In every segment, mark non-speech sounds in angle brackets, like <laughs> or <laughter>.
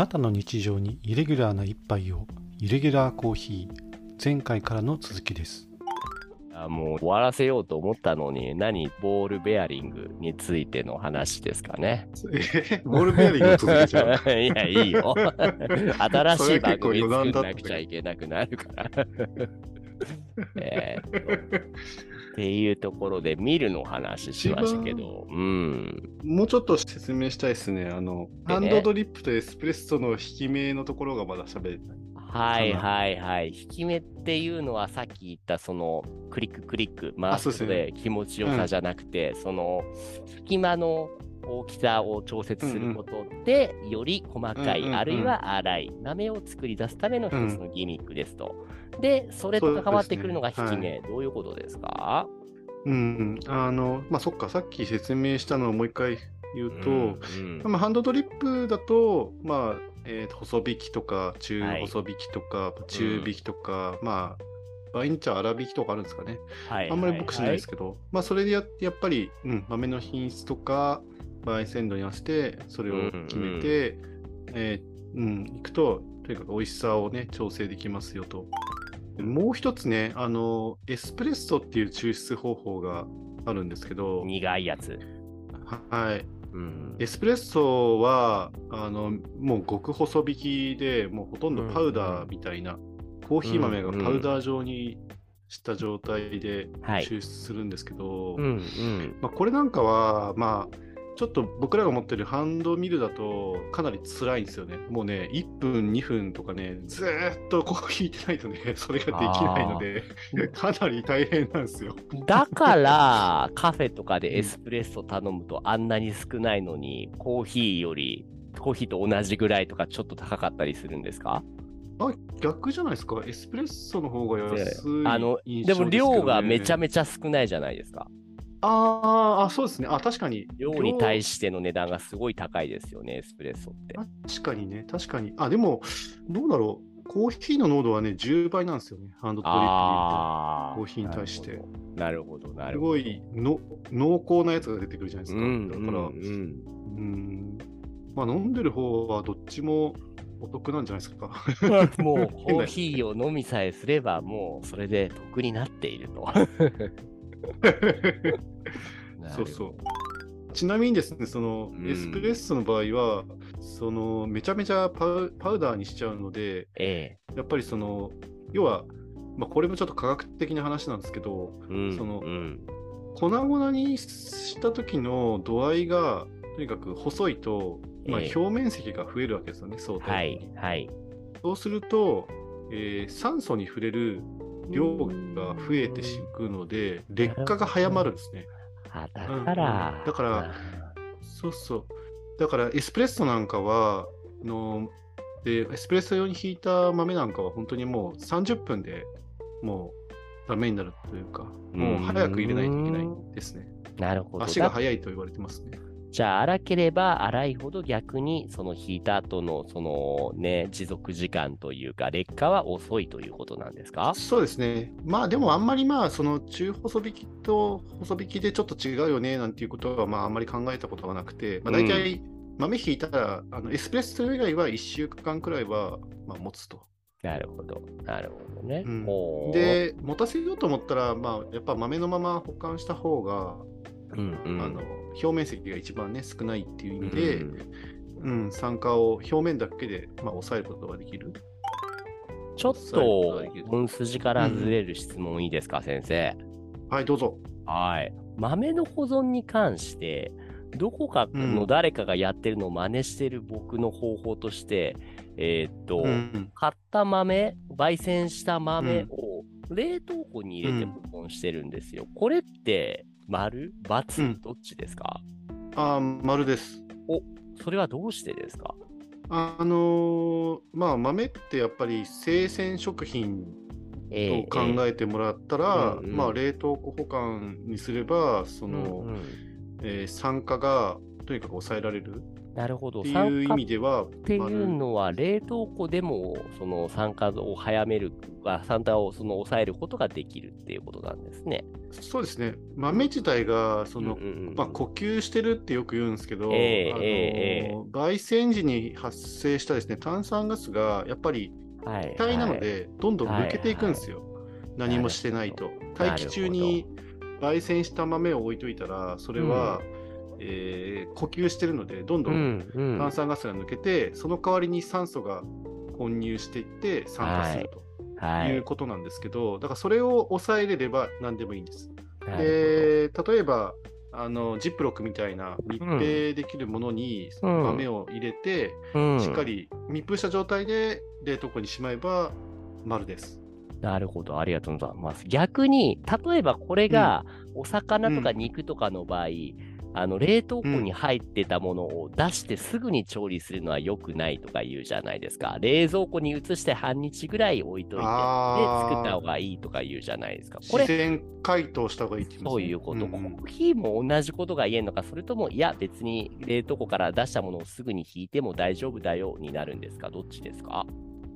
なたの日常にイレギュラーな一杯をイレギュラーコーヒー前回からの続きですあもう終わらせようと思ったのに、何、ボールベアリングについての話ですかね。えボールベアリングの続きじゃん。<laughs> いや、いいよ。<laughs> 新しい番組作んなくちゃいけなくなるから。<laughs> えーっていうところで見るの話しましたけど、うん。もうちょっと説明したいですね。あの、でねハンドドリップとエスプレッソの引き目のところがまだ喋れない。はいはいはい。引き目っていうのはさっき言ったそのクリッククリック回すで気持ちよさじゃなくて、その隙間の大きさを調節することで、より細かい、うんうんうん。あるいは粗い豆を作り出すための一つのギミックですと。で、それと関わってくるのが引き目。どういうことですか？うん、あの、まあ、そっか、さっき説明したのをもう一回言うと、うんまあ、ハンドドリップだと、まあ、えーと細引きとか、中はい。細引きとか、中引きとか、まあ、場合に粗引きとかあるんですかね。はい。あんまり僕しないですけど、まあ、それでややっぱり、うん、豆の品質とか、焙煎度に合わせて、それを決めて、えーうん、いくと、とにかく美味しさをね、調整できますよと。でもう一つね、あの、エスプレッソっていう抽出方法があるんですけど、苦いやつ。はい。うんエスプレッソは、あの、もう極細引きで、もうほとんどパウダーみたいな、コーヒー豆がパウダー状にした状態ではい抽出するんですけど、うんうん。まあ、これなんかは、まあ、ちょっと僕らが持ってるハンドミルだとかなり辛いんですよね。もうね、1分、2分とかね、ずーっとこう引いてないとね、<laughs> それができないので、<laughs> かなり大変なんですよ。だから、<laughs> カフェとかでエスプレッソ頼むとあんなに少ないのに、コーヒーより、コーヒーと同じぐらいとかちょっと高かったりするんですか？あ、逆じゃないですか？エスプレッソの方が安いあの、印でも。量がめちゃめちゃ少ないじゃないですか。あーあ、そうですね。あ、確かに。量に対ししての値段がすごい高いですよね、エスプレッソって。確かにね、確かに。あ、でも、どうだろう。コーヒーの濃度はね、10倍なんですよね。ハンドドリップ。コーヒーに対してなるほど。なするほど。ごいの濃厚なやつが出てくるじゃないですか。うん、だから、うんうんうんまあ飲んでる方はどっちもお得なんじゃないですか。<laughs> もう <laughs> コーヒーを飲みさえすれば、もうそれで得になっていると。<laughs> そうそう。ちなみにですね、そのうん。エスプレッソの場合は、そのめちゃめちゃパウパウダーにしちゃうので、えやっぱりその、要は、まあ、これもちょっと科学的な話なんですけど、えうんそのうん。粉々にした時の度合いがとにかく細いと、まあ、ええ。表面積が増えるわけですよね、相対に。い、はい。そうすると、えー酸素に触れる量が増えていくので、劣化が早まるんですね。あ、だうんから、うんだからそうそう。だからエスプレッソなんかは、のでエスプレッソ用に引いた豆なんかは本当にもう30分でもうダメになるというか、もう早く入れないといけないですね。なるほど。足がだ速いと言われてますね。じゃあ、荒ければ荒いほど逆に、その引いた後の、そのね、持続時間というか、劣化は遅いということなんですか？そうですね。まあでもあんまりまあその中細引きと細引きでちょっと違うよねなんていうことはまああんまり考えたことがなくて、まあ、大体豆引いたら、あのエスプレッソ以外は1週間くらいはまあ持つと。なるほど。なるほどね。うんで、持たせようと思ったら、まあやっぱ豆のまま保管した方が、うんうん、あの表面積が一番ね少ないっていう意味で、ううんん酸化を表面だけでまあ抑えることができる。ちょっと本筋からずれる質問いいですか、先生？はい、どうぞ。はい。豆の保存に関して、どこかの誰かがやってるのを真似してる僕の方法として、えーっと、うん買った豆、焙煎した豆を冷凍庫に入れて保存してるんですよ。これって、丸×、うん。どっちですか？あー丸です。それはどうしてですか？あのーまあ豆ってやっぱり生鮮食品え。と考えてもらったら、うんうん。まあ冷凍庫保管にすればその、うんうん。えー酸化がとにかく抑えられる。なるほど。っていう意味では、っていうのは、冷凍庫でもその酸化を早める、酸化をその抑えることができるっていうことなんですね。そうですね。豆自体がその、うんうんうんまあ、呼吸してるってよく言うんですけど、ええあのええ焙煎時に発生したですね炭酸ガスがやっぱりはい気体なので、どんどん抜けていくんですよ。何もしてないと。大気中に焙煎した豆を置いといたら、それは、えー呼吸してるので、どんどうんんうん炭酸ガスが抜けて、その代わりに酸素が混入していって酸化すると。はいいうことなんですけど、だからそれを抑えれれば何でもいいんです。で、例えば、あのジップロックみたいな密閉できるものにうん豆を入れて、うんしっかり密封した状態で冷凍庫にしまえば丸です。なるほど、ありがとうございます。逆に、例えばこれがお魚とか肉とかの場合、あの冷凍庫に入ってたものを出してすぐに調理するのは良くないとか言うじゃないですか。冷蔵庫に移して半日ぐらい置いといて、で作った方がいいとか言うじゃないですか。これ、自然解凍した方がいいって言いますねそういうこと、んんコーヒーも同じことが言えるのか、それとも、いや、別に冷凍庫から出したものをすぐに引いても大丈夫だよになるんですか？どっちですか？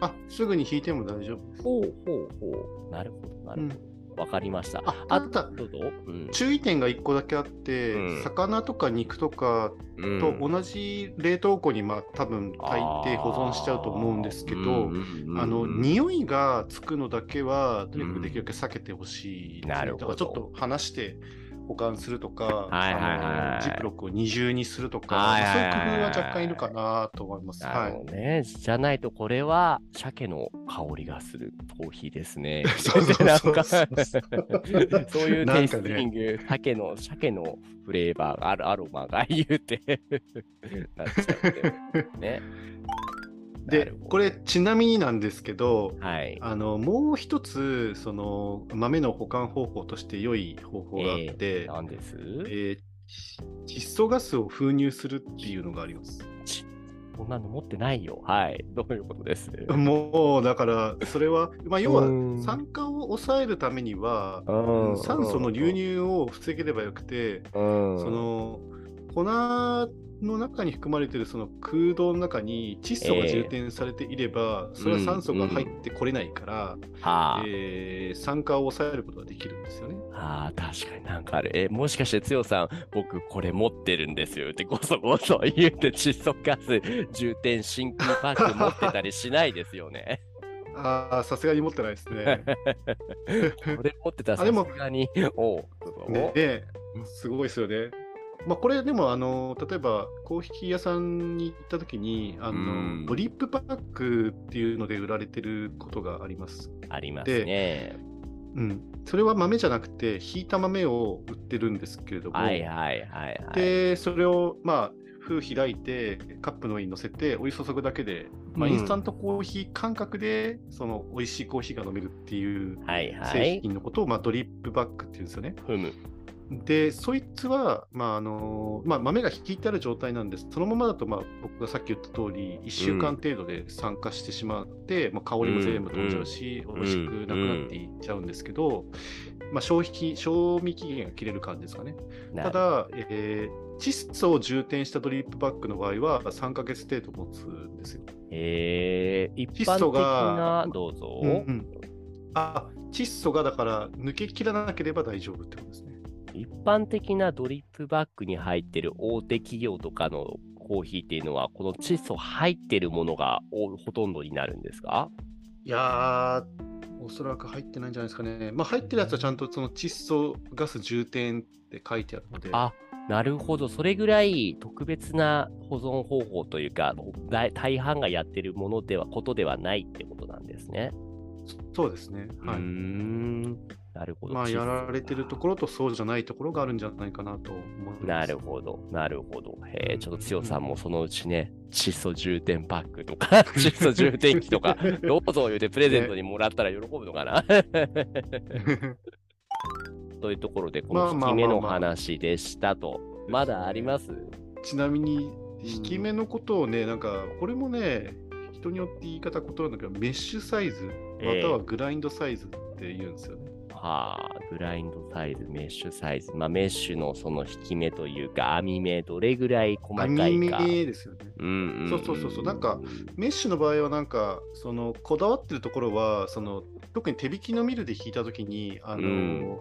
あ、すぐに引いても大丈夫です。ほうほうほう。なるほど、なるほど。わ、かりました。ああただどうん。注意点が1個だけあって、うん。魚とか肉とかと同じ冷凍庫に、まあ、多分大抵保存しちゃうと思うんですけど、あの匂いがつくのだけは、とにかくできるだけ避けてほしいですね、なるほど。だからちょっと離して保管するとか、はいはいはいあのジップロックを二重にするとか、はいはいはいそういう工夫は若干いるかなと思います。なはいね。じゃないと、これは鮭の香りがするコーヒーですね。<laughs> そうそうそうなんかそう <laughs> そういうテイスティング、鮭の、鮭のフレーバーがあるアロマが言うて <laughs> なっちゃってね。なでこれちなみになんですけどはい。あのもう一つその豆の保管方法として良い方法があって、なんです？えー窒素ガスを封入するっていうのがあります。こんなの持ってないよ。はい。どういうことです？もうだからそれは、まあ、要はうん酸化を抑えるためにはうん酸素の流入を防げればよくて、うん。その粉の中に含まれているその空洞の中に窒素が充填されていれば、それは酸素が入ってこれないから、はあ。えー酸化を抑えることができるんですよね。ああ、確かになんかある。え、もしかして、つよさん、僕これ持ってるんですよって、ごそごそ言うて、窒素ガス充填真空パック持ってたりしないですよね？<laughs> ああ、さすがに持ってないですね。<laughs> これ持ってたらさすもがに、おう、どうぞねですごいですよね。まあ、これでもあの例えばコーヒー屋さんに行った時にあうんのドリップパックっていうので売られてることがあります。ありますね。うん、それは豆じゃなくてひいた豆を売ってるんですけれども、はいはいはいはい。でそれをまあ封開いてカップの上に乗せてお湯注ぐだけで、まあ、うんインスタントコーヒー感覚でその美味しいコーヒーが飲めるっていう製い。品のことを、まあ、ドリップバッグっていうんですよね。ふむ。で、そいつは、まああのまあ、豆が引いてある状態なんです。そのままだと、まあ、僕がさっき言った通り、1週間程度で酸化してしまって、まあ、香りも全部飛んじゃうし、うん美味しくなくなっていっちゃうんですけど、まあ、消費、賞味期限が切れる感じですかね。なただ、えー窒素を充填したドリップバッグの場合は、3ヶ月程度持つんですよ。えー、一般的がな、どうぞ。うんうんあ、窒素がだから抜けきらなければ大丈夫ってことですね。一般的なドリップバッグに入ってる大手企業とかのコーヒーっていうのは、この窒素入ってるものがおほとんどになるんですか？いやー、おそらく入ってないんじゃないですかね。まあ、入ってるやつはちゃんとその窒素ガス充填って書いてあるので、あ、なるほど。それぐらい特別な保存方法というか、大大半がやってるものでは、ことではないってことなんですね。そうですね。はい。ん。なるほど。まあ、やられてるところとそうじゃないところがあるんじゃないかなと思います。なるほど、なるほど。へえ、ちょっと強さんもそのうちね、窒素充填パックとか、<laughs> 窒素充填器とか、<laughs> どうぞ言うてプレゼントにもらったら喜ぶのかな <laughs> というところで、この引き目の話でしたと。まだあります？ちなみに、引き目のことをね、なんか、これもね、人によって言い方異なるんだけど、メッシュサイズ、またはグラインドサイズって言うんですよね。はあ、グラインドサイズ、メッシュサイズ。まあ、メッシュのその引き目というか、網目、どれぐらい細かいか。網目ですよね。うんうん、そうそうそうそうなんかメッシュの場合はなんかそのこだわってるところはその特に手引きのミルで引いたときにあの、うん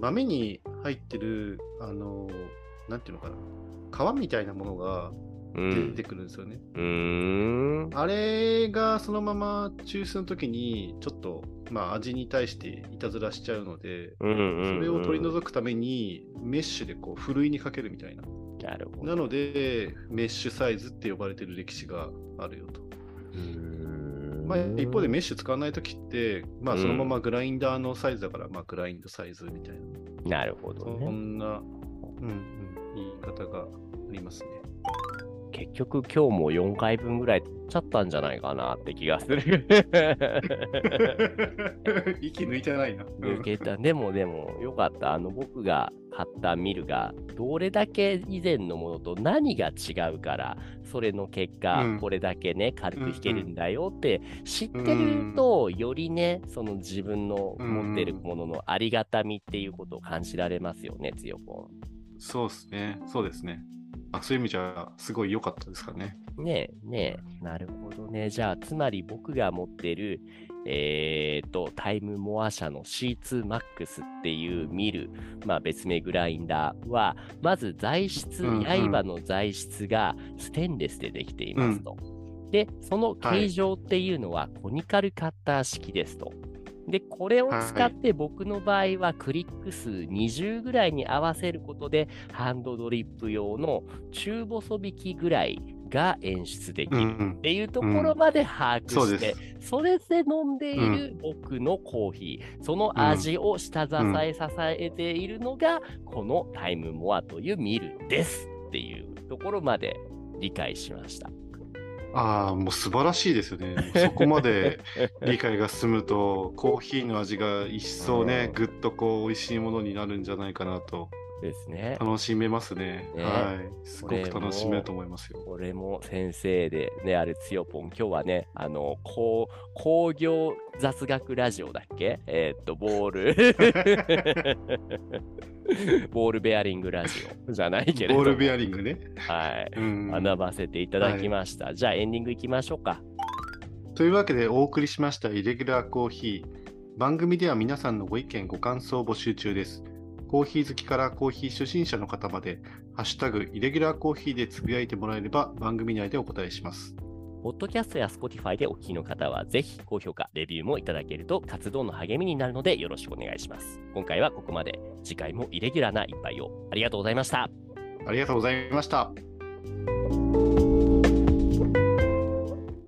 豆に入ってるあのなんていうのかな皮みたいなものがうん出てくるんですよね。うーん。あれがそのまま抽出の時にちょっとまあ味に対していたずらしちゃうので、うんうんうんそれを取り除くためにメッシュでこうふるいにかけるみたいな。なるほど。なのでメッシュサイズって呼ばれてる歴史があるよと。まあ、一方でメッシュ使わないときって、まあ、うんそのままグラインダーのサイズだから、まあ、グラインドサイズみたいな、なるほどそね。んな、うんうん、言い方がありますね。結局今日も4回分ぐらい取っちゃったんじゃないかなって気がする。<laughs> 息抜いてないな。抜けた。でもでも、よかった。あの、僕が買ったミルが、どれだけ以前のものと何が違うから、それの結果、うんこれだけね、軽く弾けるんだよって知ってると、よりね、その自分の持ってるもののありがたみっていうことを感じられますよね、つよぽそうですね。そうですね。あそういう意味じゃ、すごい良かったですかね。ん。ねえ、ねえ、なるほどね。じゃあ、つまり僕が持ってる、えー、と、タイムモア社の C2MAX っていうミル、まあ別名グラインダーは、まず材質、うんうん刃の材質がステンレスでできていますと。で、その形状っていうのはコニカルカッター式ですと。で、これを使って僕の場合はクリック数20ぐらいに合わせることで、ハンドドリップ用の中細引きぐらいが演出できる。っていうところまで把握して。それで飲んでいる僕のコーヒー、その味を下支え支えているのが、このタイムモアというミルですっていうところまで理解しました。ああ、もう素晴らしいですよね。そこまで <laughs> 理解が進むと、コーヒーの味が一層ね、ぐっとこう、美味しいものになるんじゃないかなと、ですね。楽しめますね。ねはい。すごく楽しめると思いますよ。これも先生でね、あるつよぽん、今日はね、あの、工工業雑学ラジオだっけ？えーっと、ボール。<laughs> <laughs> ボールベアリングラジオじゃないけれども。ボールベアリングね。はい。うん学ばせていただきました。じゃあエンディングいきましょうか。というわけでお送りしましたイレギュラーコーヒー。番組では皆さんのご意見、ご感想を募集中です。コーヒー好きからコーヒー初心者の方まで、ハッシュタグイレギュラーコーヒーでつぶやいてもらえれば番組内でお答えします。ポッドキャストや Spotify でお聞きの方は、ぜひ高評価、レビューもいただけると活動の励みになるのでよろしくお願いします。今回はここまで。次回もイレギュラーな一杯を。ありがとうございました。ありがとうございました。